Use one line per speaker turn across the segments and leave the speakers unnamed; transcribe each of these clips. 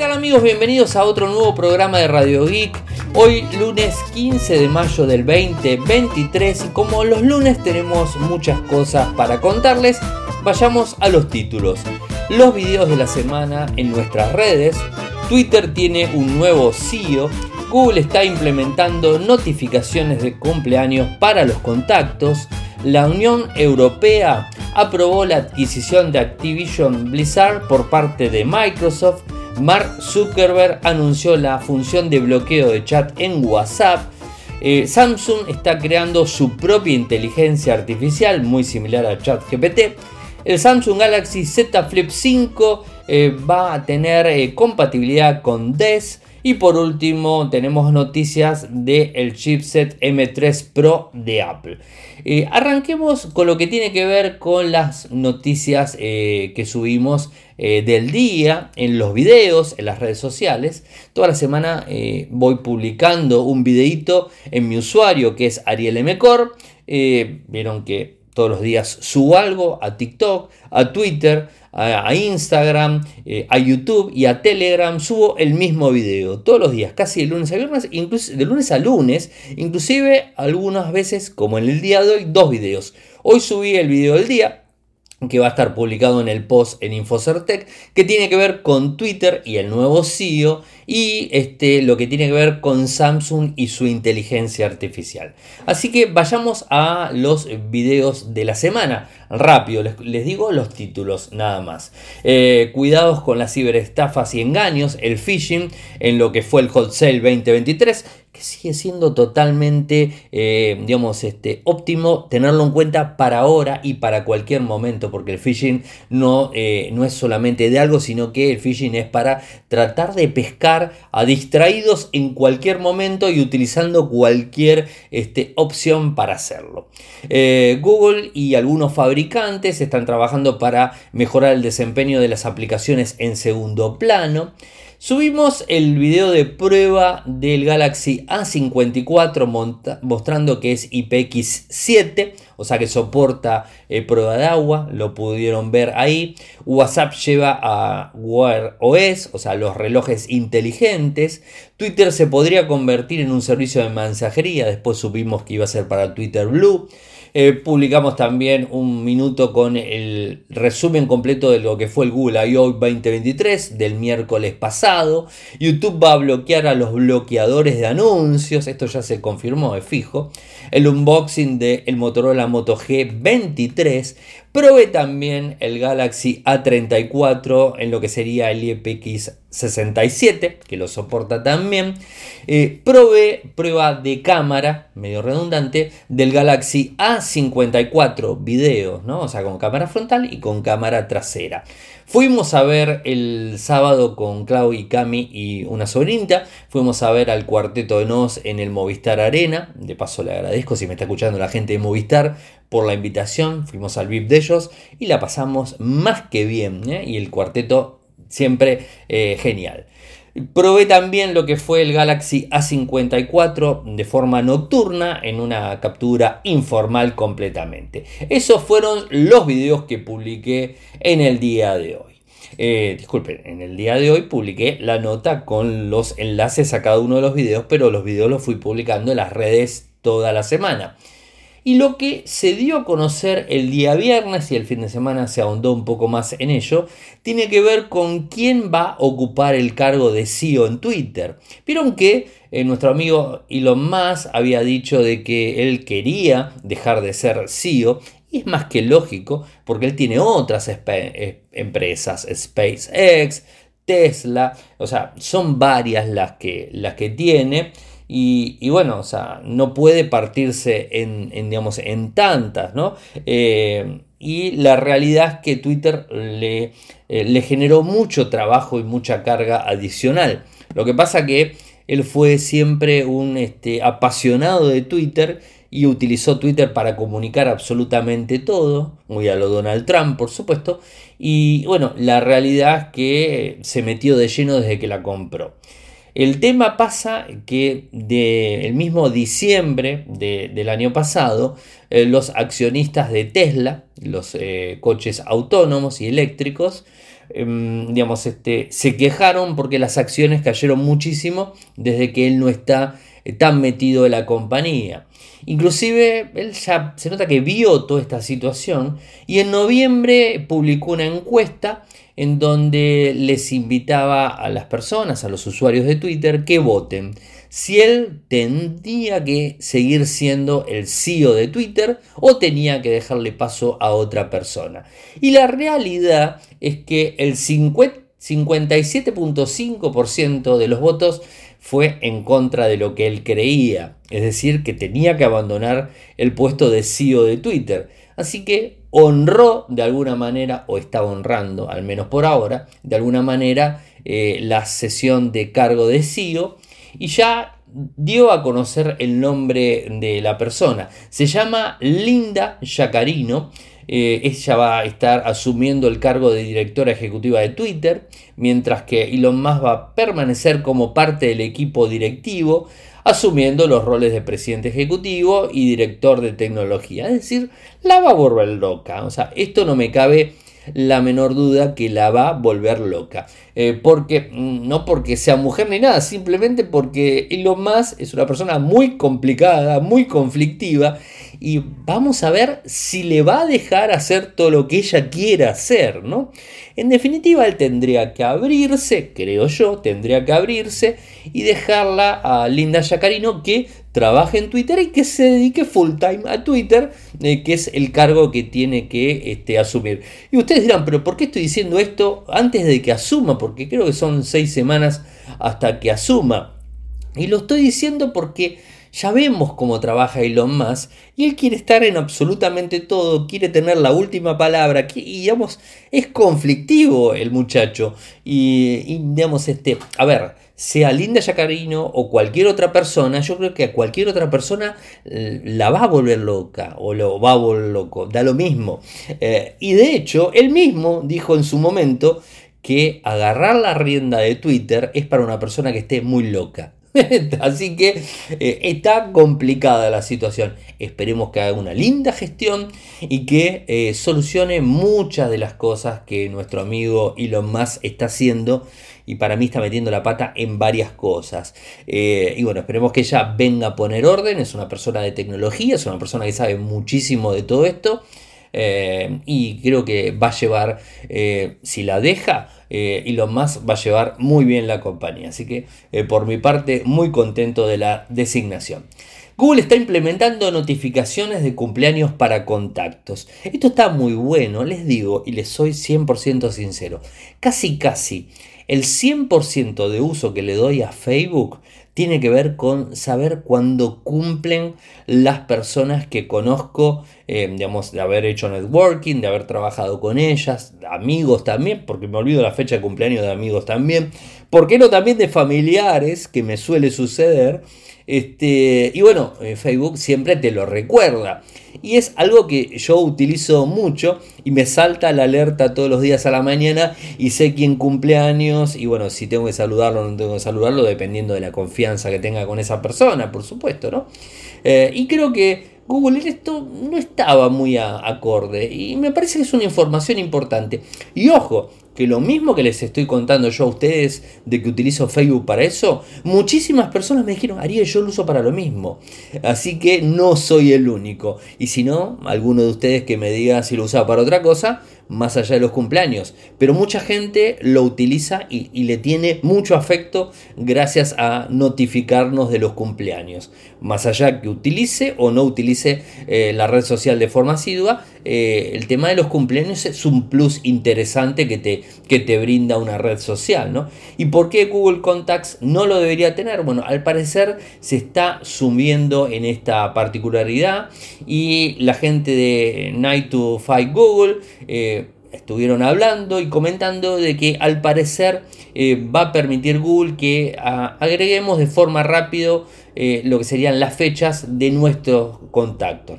tal amigos? Bienvenidos a otro nuevo programa de Radio Geek. Hoy lunes 15 de mayo del 2023 y como los lunes tenemos muchas cosas para contarles, vayamos a los títulos. Los videos de la semana en nuestras redes. Twitter tiene un nuevo CEO. Google está implementando notificaciones de cumpleaños para los contactos. La Unión Europea aprobó la adquisición de Activision Blizzard por parte de Microsoft. Mark Zuckerberg anunció la función de bloqueo de chat en WhatsApp. Eh, Samsung está creando su propia inteligencia artificial muy similar a ChatGPT. El Samsung Galaxy Z Flip 5 eh, va a tener eh, compatibilidad con DES. Y por último tenemos noticias del chipset M3 Pro de Apple. Eh, arranquemos con lo que tiene que ver con las noticias eh, que subimos eh, del día en los videos, en las redes sociales. Toda la semana voy publicando un videito en mi usuario que es Ariel M. Vieron que todos los días subo algo a TikTok, a Twitter a, Instagram, eh, a YouTube y a Telegram subo el mismo video todos los días, casi de lunes a viernes, incluso de lunes a lunes, inclusive algunas veces, como en el día de hoy, dos videos. Hoy subí el video del día, que va a estar publicado en el post en Infocertec, que tiene que ver con Twitter y el nuevo CEO y este, lo que tiene que ver con Samsung y su inteligencia artificial. Así que vayamos a los videos de la semana. Rápido, les, digo los títulos nada más. Eh, cuidados con las ciberestafas y engaños, el phishing en lo que fue el Hot Sale 2023 que sigue siendo totalmente, eh, digamos, este, óptimo tenerlo en cuenta para ahora y para cualquier momento, porque el phishing no, eh, no es solamente de algo, sino que el phishing es para tratar de pescar a distraídos en cualquier momento y utilizando cualquier este, opción para hacerlo. Eh, Google y algunos fabricantes están trabajando para mejorar el desempeño de las aplicaciones en segundo plano. Subimos el video de prueba del Galaxy A54 mostrando que es IPX7, o sea que soporta eh, prueba de agua, lo pudieron ver ahí. WhatsApp lleva a Wear OS, o sea los relojes inteligentes. Twitter se podría convertir en un servicio de mensajería, después supimos que iba a ser para Twitter Blue. Eh, publicamos también un minuto con el resumen completo de lo que fue el Google I.O. 2023 del miércoles pasado. YouTube va a bloquear a los bloqueadores de anuncios, esto ya se confirmó, es fijo. El unboxing del el Motorola Moto G23. Probé también el Galaxy A34 en lo que sería el IPX 67, que lo soporta también. Eh, probé prueba de cámara, medio redundante, del Galaxy A54 videos, ¿no? O sea, con cámara frontal y con cámara trasera. Fuimos a ver el sábado con Clau y Cami y una sobrinita. Fuimos a ver al cuarteto de Nos en el Movistar Arena. De paso le agradezco si me está escuchando la gente de Movistar por la invitación. Fuimos al VIP de ellos y la pasamos más que bien. ¿eh? Y el cuarteto siempre eh, genial. Probé también lo que fue el Galaxy A54 de forma nocturna en una captura informal completamente. Esos fueron los videos que publiqué en el día de hoy. Eh, disculpen, en el día de hoy publiqué la nota con los enlaces a cada uno de los videos, pero los videos los fui publicando en las redes toda la semana. Y lo que se dio a conocer el día viernes y el fin de semana se ahondó un poco más en ello, tiene que ver con quién va a ocupar el cargo de CEO en Twitter. Vieron que eh, nuestro amigo Elon Musk había dicho de que él quería dejar de ser CEO y es más que lógico porque él tiene otras eh, empresas, SpaceX, Tesla, o sea, son varias las que, las que tiene. Y, bueno, o sea, no puede partirse en, digamos, en tantas, ¿no? Eh, y la realidad es que Twitter le, eh, le, generó mucho trabajo y mucha carga adicional. Lo que pasa que él fue siempre un este, apasionado de Twitter y utilizó Twitter para comunicar absolutamente todo, muy a lo Donald Trump, por supuesto. Y bueno, la realidad es que se metió de lleno desde que la compró. El tema pasa que del mismo diciembre del año pasado, eh, los accionistas de Tesla, los eh, coches autónomos y eléctricos, em, digamos, este, se quejaron porque las acciones cayeron muchísimo desde que él no está tan metido en la compañía. Inclusive él ya se nota que vio toda esta situación y en noviembre publicó una encuesta en donde les invitaba a las personas, a los usuarios de Twitter, que voten si él tendría que seguir siendo el CEO de Twitter o tenía que dejarle paso a otra persona. Y la realidad es que el 57.5% de los votos fue en contra de lo que él creía, es decir, que tenía que abandonar el puesto de CEO de Twitter. Así que honró de alguna manera, o está honrando, al menos por ahora, de alguna manera eh, la sesión de cargo de CEO y ya dio a conocer el nombre de la persona. Se llama Linda Yacarino. Eh, ella va a estar asumiendo el cargo de directora ejecutiva de Twitter, mientras que Elon Musk va a permanecer como parte del equipo directivo asumiendo los roles de presidente ejecutivo y director de tecnología. Es decir, la va a volver loca. O sea, esto no me cabe la menor duda que la va a volver loca. Eh, porque, mm, no porque sea mujer ni nada, simplemente porque Elon Musk es una persona muy complicada, muy conflictiva y vamos a ver si le va a dejar hacer todo lo que ella quiera hacer, ¿no? En definitiva, él tendría que abrirse, creo yo, tendría que abrirse y dejarla a Linda Yacarino que trabaje en Twitter y que se dedique full time a Twitter, eh, que es el cargo que tiene que este, asumir. Y ustedes dirán, pero ¿por qué estoy diciendo esto antes de que asuma? Porque creo que son seis semanas hasta que asuma. Y lo estoy diciendo porque ya vemos cómo trabaja Elon Musk y él quiere estar en absolutamente todo, quiere tener la última palabra y digamos, es conflictivo el muchacho. Y, y digamos, este, a ver, sea Linda Yacarino o cualquier otra persona, yo creo que a cualquier otra persona eh, la va a volver loca o lo va a volver loco, da lo mismo. Eh, y de hecho, él mismo dijo en su momento que agarrar la rienda de Twitter es para una persona que esté muy loca. Así que eh, está complicada la situación. Esperemos que haga una linda gestión y que eh, solucione muchas de las cosas que nuestro amigo Elon Musk está haciendo. Y para mí está metiendo la pata en varias cosas. Eh, y bueno, esperemos que ella venga a poner orden. Es una persona de tecnología, es una persona que sabe muchísimo de todo esto. Y creo que va a llevar, si la deja, eh, y lo más va a llevar muy bien la compañía. Así que eh, por mi parte muy contento de la designación. Google está implementando notificaciones de cumpleaños para contactos. Esto está muy bueno, les digo y les soy 100% sincero. Casi casi el 100% de uso que le doy a Facebook tiene que ver con saber cuándo cumplen las personas que conozco, eh, digamos, de haber hecho networking, de haber trabajado con ellas, amigos también, porque me olvido la fecha de cumpleaños de amigos también, ¿por qué no también de familiares, que me suele suceder? Este, y bueno, eh, Facebook siempre te lo recuerda. Y es algo que yo utilizo mucho y me salta la alerta todos los días a la mañana y sé quién cumple años y bueno, si tengo que saludarlo o no tengo que saludarlo dependiendo de la confianza que tenga con esa persona, por supuesto, ¿no? Eh, y creo que Google esto no estaba muy acorde y me parece que es una información importante. Y ojo, que lo mismo que les estoy contando yo a ustedes de que utilizo Facebook para eso, muchísimas personas me dijeron, Ariel, yo lo uso para lo mismo. Así que no soy el único. Y si no, alguno de ustedes que me diga si lo usa para otra cosa, más allá de los cumpleaños. Pero mucha gente lo utiliza y, le tiene mucho afecto gracias a notificarnos de los cumpleaños. Más allá que utilice o no utilice eh, la red social de forma asidua, eh, el tema de los cumpleaños es un plus interesante que te, que te brinda una red social. ¿no? ¿Y por qué Google Contacts no lo debería tener? Bueno, al parecer se está sumiendo en esta particularidad y la gente de Night to Fight Google eh, estuvieron hablando y comentando de que al parecer eh, va a permitir Google que agreguemos de forma rápido eh, lo que serían las fechas de nuestros contactos.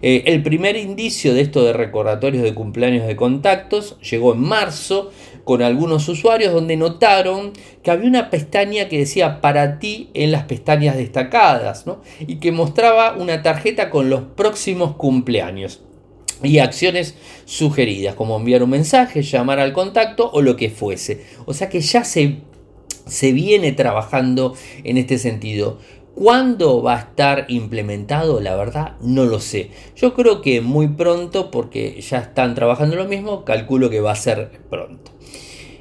Eh, el primer indicio de esto de recordatorios de cumpleaños de contactos llegó en marzo con algunos usuarios donde notaron que había una pestaña que decía para ti en las pestañas destacadas y que mostraba una tarjeta con los próximos cumpleaños. y acciones sugeridas, como enviar un mensaje, llamar al contacto o lo que fuese. O sea que ya se, se viene trabajando en este sentido. ¿Cuándo va a estar implementado? La verdad no lo sé. Yo creo que muy pronto porque ya están trabajando lo mismo, calculo que va a ser pronto.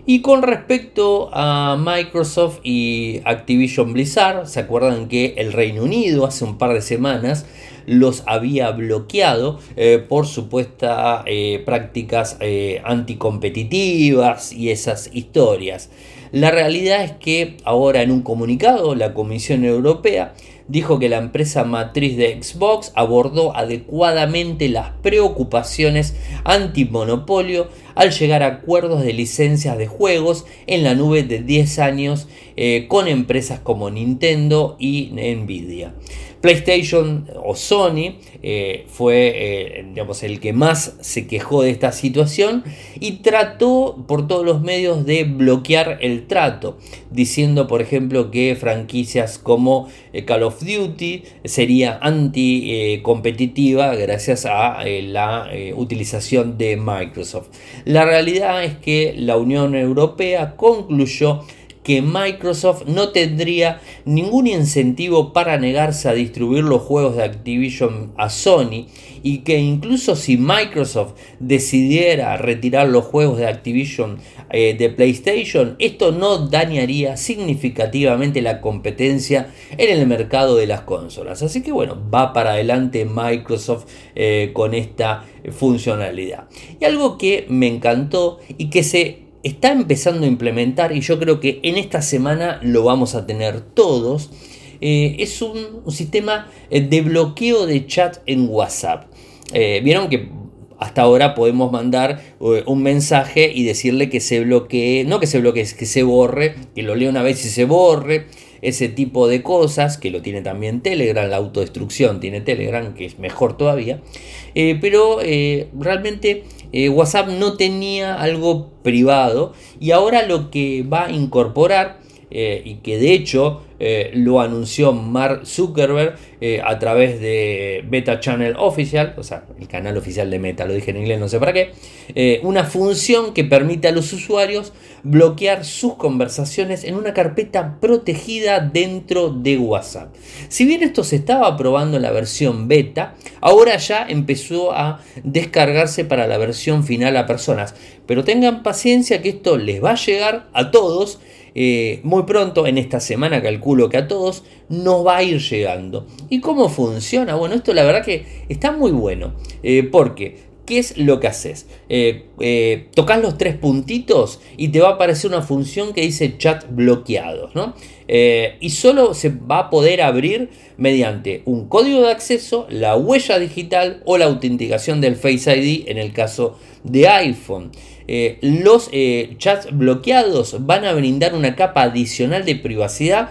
Y con respecto a Microsoft y Activision Blizzard, ¿se acuerdan que el Reino Unido hace un par de semanas los había bloqueado eh, por supuestas eh, prácticas eh, anticompetitivas y esas historias? La realidad es que ahora en un comunicado la Comisión Europea dijo que la empresa matriz de Xbox abordó adecuadamente las preocupaciones antimonopolio al llegar a acuerdos de licencias de juegos en la nube de 10 años eh, con empresas como Nintendo y Nvidia. PlayStation o Sony eh, fue eh, digamos, el que más se quejó de esta situación y trató por todos los medios de bloquear el trato, diciendo por ejemplo que franquicias como Call of Duty sería anti-competitiva gracias a la utilización de Microsoft. La realidad es que la Unión Europea concluyó que Microsoft no tendría ningún incentivo para negarse a distribuir los juegos de Activision a Sony y que incluso si Microsoft decidiera retirar los juegos de Activision eh, de PlayStation, esto no dañaría significativamente la competencia en el mercado de las consolas. Así que bueno, va para adelante Microsoft eh, con esta funcionalidad. Y algo que me encantó y que se está empezando a implementar y yo creo que en esta semana lo vamos a tener todos. Eh, es un, sistema eh, de bloqueo de chat en WhatsApp. Eh, vieron que hasta ahora podemos mandar un mensaje y decirle que se bloquee, no que se bloquee, que se borre, que lo lea una vez y se borre, ese tipo de cosas, que lo tiene también Telegram, la autodestrucción tiene Telegram, que es mejor todavía, pero realmente eh, WhatsApp no tenía algo privado y ahora lo que va a incorporar eh, y que de hecho eh, lo anunció Mark Zuckerberg eh, a través de Beta Channel Official, o sea, el canal oficial de Meta, lo dije en inglés, no sé para qué, una función que permite a los usuarios bloquear sus conversaciones en una carpeta protegida dentro de WhatsApp. Si bien esto se estaba probando en la versión beta, ahora ya empezó a descargarse para la versión final a personas, pero tengan paciencia que esto les va a llegar a todos eh, muy pronto, en esta semana calculo que a todos, nos va a ir llegando. ¿Y cómo funciona? Bueno, esto la verdad que está muy bueno. Eh, porque, ¿qué es lo que haces? Eh, tocas los tres puntitos y te va a aparecer una función que dice chat bloqueados. y solo se va a poder abrir mediante un código de acceso, la huella digital o la autenticación del Face ID en el caso de iPhone. Eh, los eh, chats bloqueados van a brindar una capa adicional de privacidad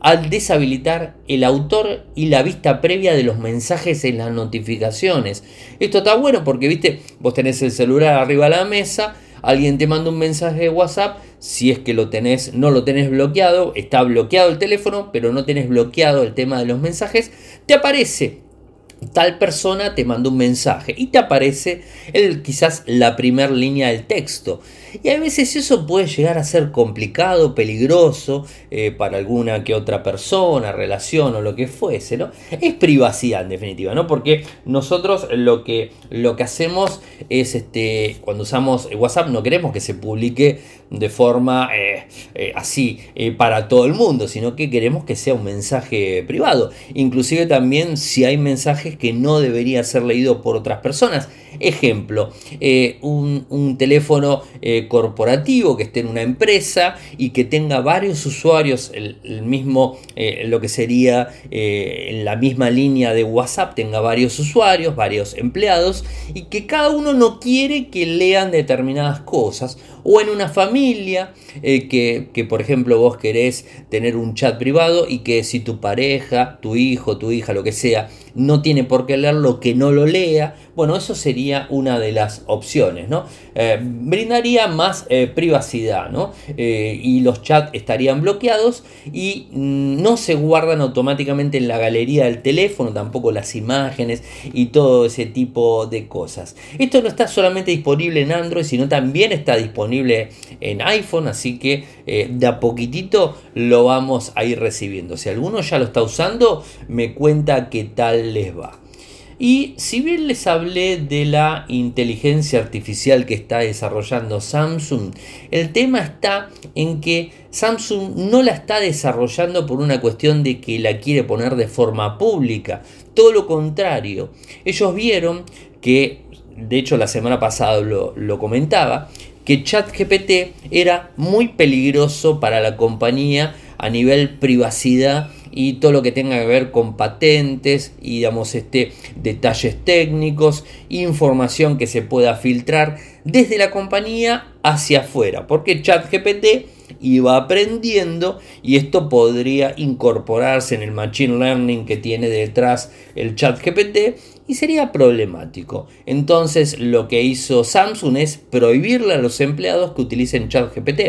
al deshabilitar el autor y la vista previa de los mensajes en las notificaciones. Esto está bueno porque, viste, vos tenés el celular arriba de la mesa, alguien te manda un mensaje de WhatsApp, si es que lo tenés, no lo tenés bloqueado, está bloqueado el teléfono, pero no tenés bloqueado el tema de los mensajes, te aparece tal persona te manda un mensaje y te aparece el, quizás la primera línea del texto. Y a veces eso puede llegar a ser complicado, peligroso eh, para alguna que otra persona, relación o lo que fuese, ¿no? Es privacidad en definitiva, ¿no? Porque nosotros lo que, lo que hacemos es, este, cuando usamos WhatsApp, no queremos que se publique de forma eh, eh, así para todo el mundo, sino que queremos que sea un mensaje privado. Inclusive también si hay mensajes que no debería ser leído por otras personas. Ejemplo, un, un, teléfono corporativo que esté en una empresa y que tenga varios usuarios, el, mismo, eh, lo que sería eh, en la misma línea de WhatsApp, tenga varios usuarios, varios empleados y que cada uno no quiere que lean determinadas cosas. O en una familia eh, que, que, por ejemplo, vos querés tener un chat privado y que si tu pareja, tu hijo, tu hija, lo que sea, no tiene por qué leerlo, que no lo lea. Bueno, eso sería una de las opciones, ¿no? Eh, brindaría más eh, privacidad, ¿no? Eh, y los chats estarían bloqueados y mm, no se guardan automáticamente en la galería del teléfono, tampoco las imágenes y todo ese tipo de cosas. Esto no está solamente disponible en Android, sino también está disponible en iPhone, así que de a poquitito lo vamos a ir recibiendo. Si alguno ya lo está usando, me cuenta qué tal les va. Y si bien les hablé de la inteligencia artificial que está desarrollando Samsung, el tema está en que Samsung no la está desarrollando por una cuestión de que la quiere poner de forma pública. Todo lo contrario. Ellos vieron que, de hecho la semana pasada lo, comentaba, que ChatGPT era muy peligroso para la compañía a nivel privacidad y todo lo que tenga que ver con patentes y digamos este detalles técnicos, información que se pueda filtrar desde la compañía hacia afuera, porque ChatGPT iba aprendiendo y esto podría incorporarse en el machine learning que tiene detrás el ChatGPT y sería problemático. Entonces lo que hizo Samsung es prohibirle a los empleados que utilicen ChatGPT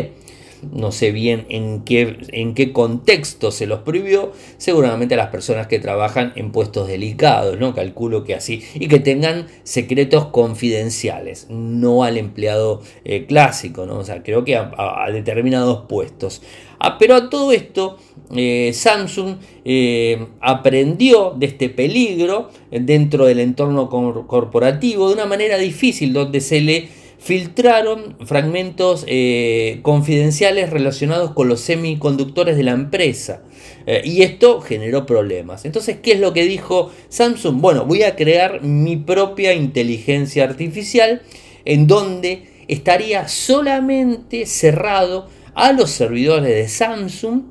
no sé bien en qué, en qué contexto se los prohibió, seguramente a las personas que trabajan en puestos delicados, ¿no? Calculo que así, y que tengan secretos confidenciales, no al empleado eh, clásico, ¿no? O sea, creo que a, determinados puestos. Ah, pero a todo esto, eh, Samsung eh, aprendió de este peligro dentro del entorno corporativo de una manera difícil, donde se le filtraron fragmentos eh, confidenciales relacionados con los semiconductores de la empresa. Eh, y esto generó problemas. Entonces, ¿qué es lo que dijo Samsung? Bueno, voy a crear mi propia inteligencia artificial en donde estaría solamente cerrado a los servidores de Samsung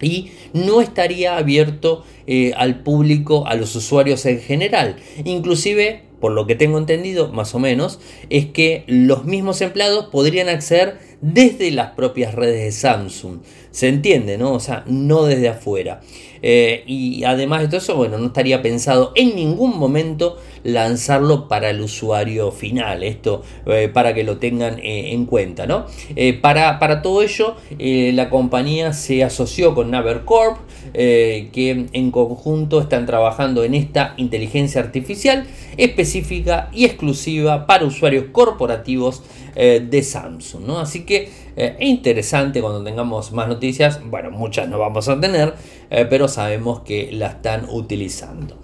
y no estaría abierto eh, al público, a los usuarios en general. Inclusive por lo que tengo entendido, más o menos, es que los mismos empleados podrían acceder desde las propias redes de Samsung. Se entiende, ¿no? O sea, no desde afuera. Eh, y además de todo eso, bueno, no estaría pensado en ningún momento lanzarlo para el usuario final. Esto eh, para que lo tengan eh, en cuenta, ¿no? para, para, todo ello, la compañía se asoció con Navercorp, que en conjunto están trabajando en esta inteligencia artificial específica y exclusiva para usuarios corporativos de Samsung. Así que es interesante cuando tengamos más noticias, bueno, muchas no vamos a tener, eh, pero sabemos que la están utilizando.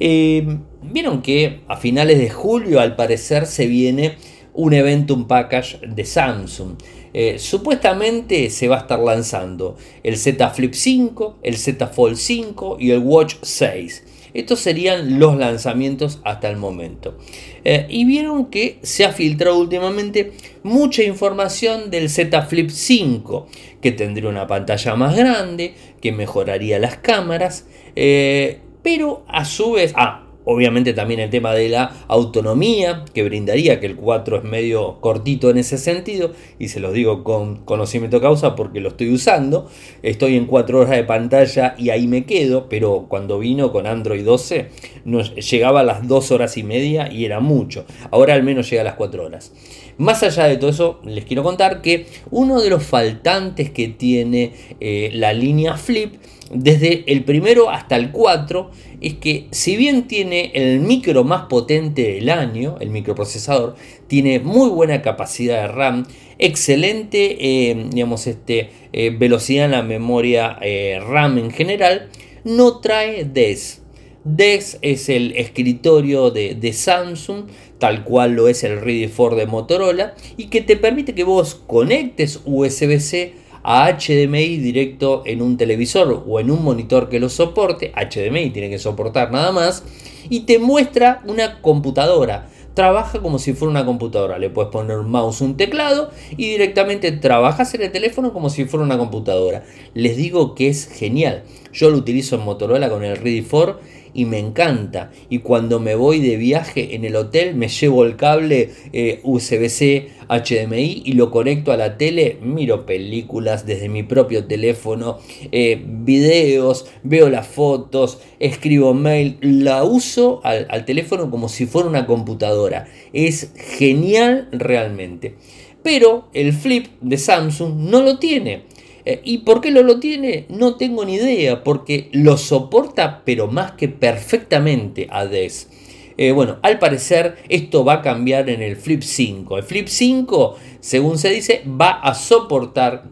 Eh, vieron que a finales de julio al parecer se viene un evento, un package de Samsung. Eh, supuestamente se va a estar lanzando el Z Flip 5, el Z Fold 5 y el Watch 6. Estos serían los lanzamientos hasta el momento. Eh, y vieron que se ha filtrado últimamente mucha información del Z Flip 5, que tendría una pantalla más grande, que mejoraría las cámaras, eh, pero a su vez, ah, Obviamente también el tema de la autonomía que brindaría, que el 4 es medio cortito en ese sentido, y se los digo con conocimiento causa porque lo estoy usando. Estoy en 4 horas de pantalla y ahí me quedo, pero cuando vino con Android 12 nos llegaba a las 2 horas y media y era mucho. Ahora al menos llega a las 4 horas. Más allá de todo eso, les quiero contar que uno de los faltantes que tiene eh, la línea Flip, desde el primero hasta el 4, es que si bien tiene el micro más potente del año, el microprocesador, tiene muy buena capacidad de RAM, excelente eh, digamos, este, eh, velocidad en la memoria RAM en general, no trae DES. DES es el escritorio de, de Samsung tal cual lo es el Ready for de Motorola, y que te permite que vos conectes USB-C a HDMI directo en un televisor o en un monitor que lo soporte, HDMI tiene que soportar nada más, y te muestra una computadora. Trabaja como si fuera una computadora. Le puedes poner un mouse, un teclado y directamente trabajas en el teléfono como si fuera una computadora. Les digo que es genial. Yo lo utilizo en Motorola con el Ready for y me encanta. Y cuando me voy de viaje en el hotel me llevo el cable eh, USB-C HDMI y lo conecto a la tele, miro películas desde mi propio teléfono, eh, videos, veo las fotos, escribo mail, la uso al, al teléfono como si fuera una computadora. Es genial realmente. Pero el flip de Samsung no lo tiene. Eh, ¿Y por qué lo tiene? No tengo ni idea, porque lo soporta, pero más que perfectamente a DES. Eh, bueno, al parecer esto va a cambiar en el Flip 5. El Flip 5, según se dice, va a soportar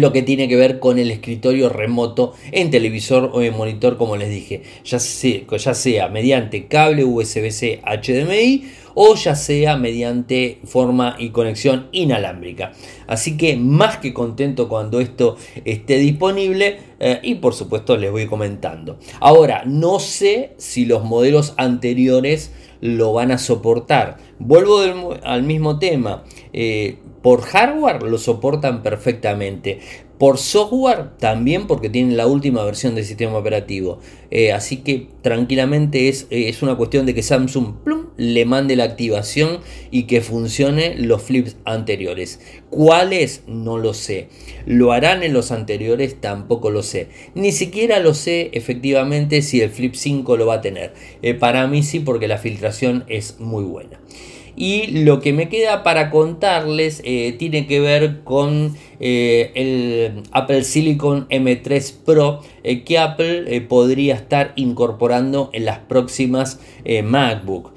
lo que tiene que ver con el escritorio remoto en televisor o en monitor, como les dije, ya sea, ya sea mediante cable USB-C HDMI o ya sea mediante forma y conexión inalámbrica. Así que más que contento cuando esto esté disponible eh, y por supuesto les voy comentando. Ahora, no sé si los modelos anteriores lo van a soportar. Vuelvo al mismo tema. Eh, por hardware lo soportan perfectamente. Por software también porque tienen la última versión del sistema operativo. Eh, así que tranquilamente es, es, una cuestión de que Samsung le mande la activación y que funcione los flips anteriores. ¿Cuáles? No lo sé. ¿Lo harán en los anteriores? Tampoco lo sé. Ni siquiera lo sé efectivamente si el flip 5 lo va a tener. Eh, para mí sí porque la filtración es muy buena. Y lo que me queda para contarles eh, tiene que ver con eh, el Apple Silicon M3 Pro eh, que Apple podría estar incorporando en las próximas MacBook.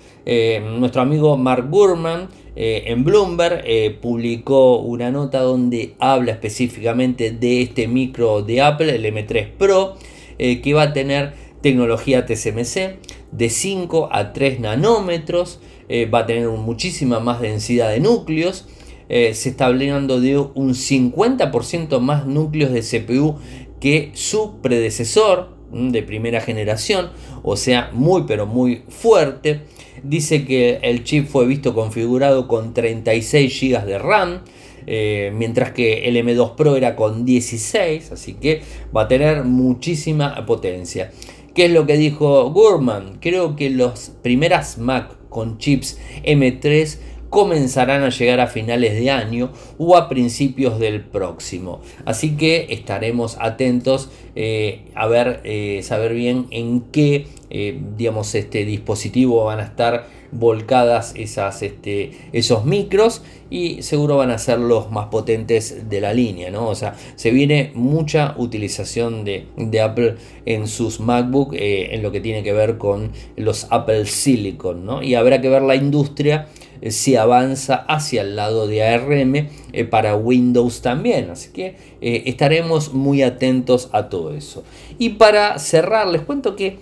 nuestro amigo Mark Gurman en Bloomberg publicó una nota donde habla específicamente de este micro de Apple, el M3 Pro, que va a tener tecnología TSMC de 5 a 3 nanómetros, eh, va a tener muchísima más densidad de núcleos. Eh, se está hablando de un 50% más núcleos de CPU que su predecesor mm, de primera generación, o sea, muy pero muy fuerte. Dice que el chip fue visto configurado con 36 GB de RAM, eh, mientras que el M2 Pro era con 16, así que va a tener muchísima potencia. ¿Qué es lo que dijo Gurman? Creo que las primeras Mac con chips M3 comenzarán a llegar a finales de año o a principios del próximo. Así que estaremos atentos eh, a ver, eh, saber bien en qué, eh, digamos, este dispositivo van a estar volcadas esas, este, esos micros y seguro van a ser los más potentes de la línea, ¿no? O sea, se viene mucha utilización de, Apple en sus MacBook en lo que tiene que ver con los Apple Silicon, ¿no? Y habrá que ver la industria eh, si avanza hacia el lado de ARM eh, para Windows también. Así que eh, estaremos muy atentos a todo eso. Y para cerrar, les cuento que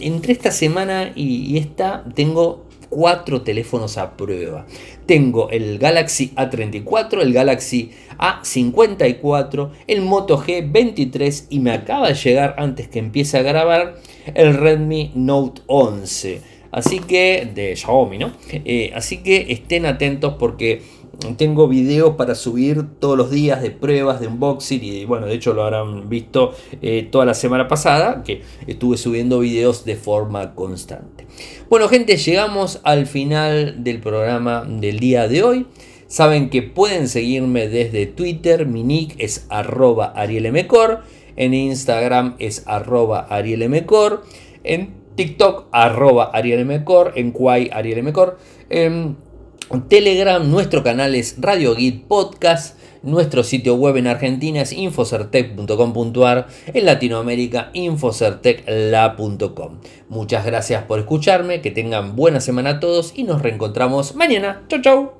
entre esta semana y, esta tengo cuatro teléfonos a prueba. Tengo el Galaxy A34, el Galaxy A54, el Moto G23 y me acaba de llegar antes que empiece a grabar el Redmi Note 11. Así que, de Xiaomi, ¿no? Eh, así que estén atentos porque tengo videos para subir todos los días de pruebas de unboxing y bueno, de hecho lo habrán visto eh, toda la semana pasada que estuve subiendo videos de forma constante. Bueno gente, llegamos al final del programa del día de hoy. Saben que pueden seguirme desde Twitter, mi nick es arroba arielmcor, en Instagram es arroba arielmcor, en TikTok, arroba arielmcor, en Quay arielmcor. En Telegram, nuestro canal es Radio Git Podcast. Nuestro sitio web en Argentina es infocertec.com.ar, en Latinoamérica infocertecla.com. Muchas gracias por escucharme, que tengan buena semana a todos y nos reencontramos mañana. Chau chau.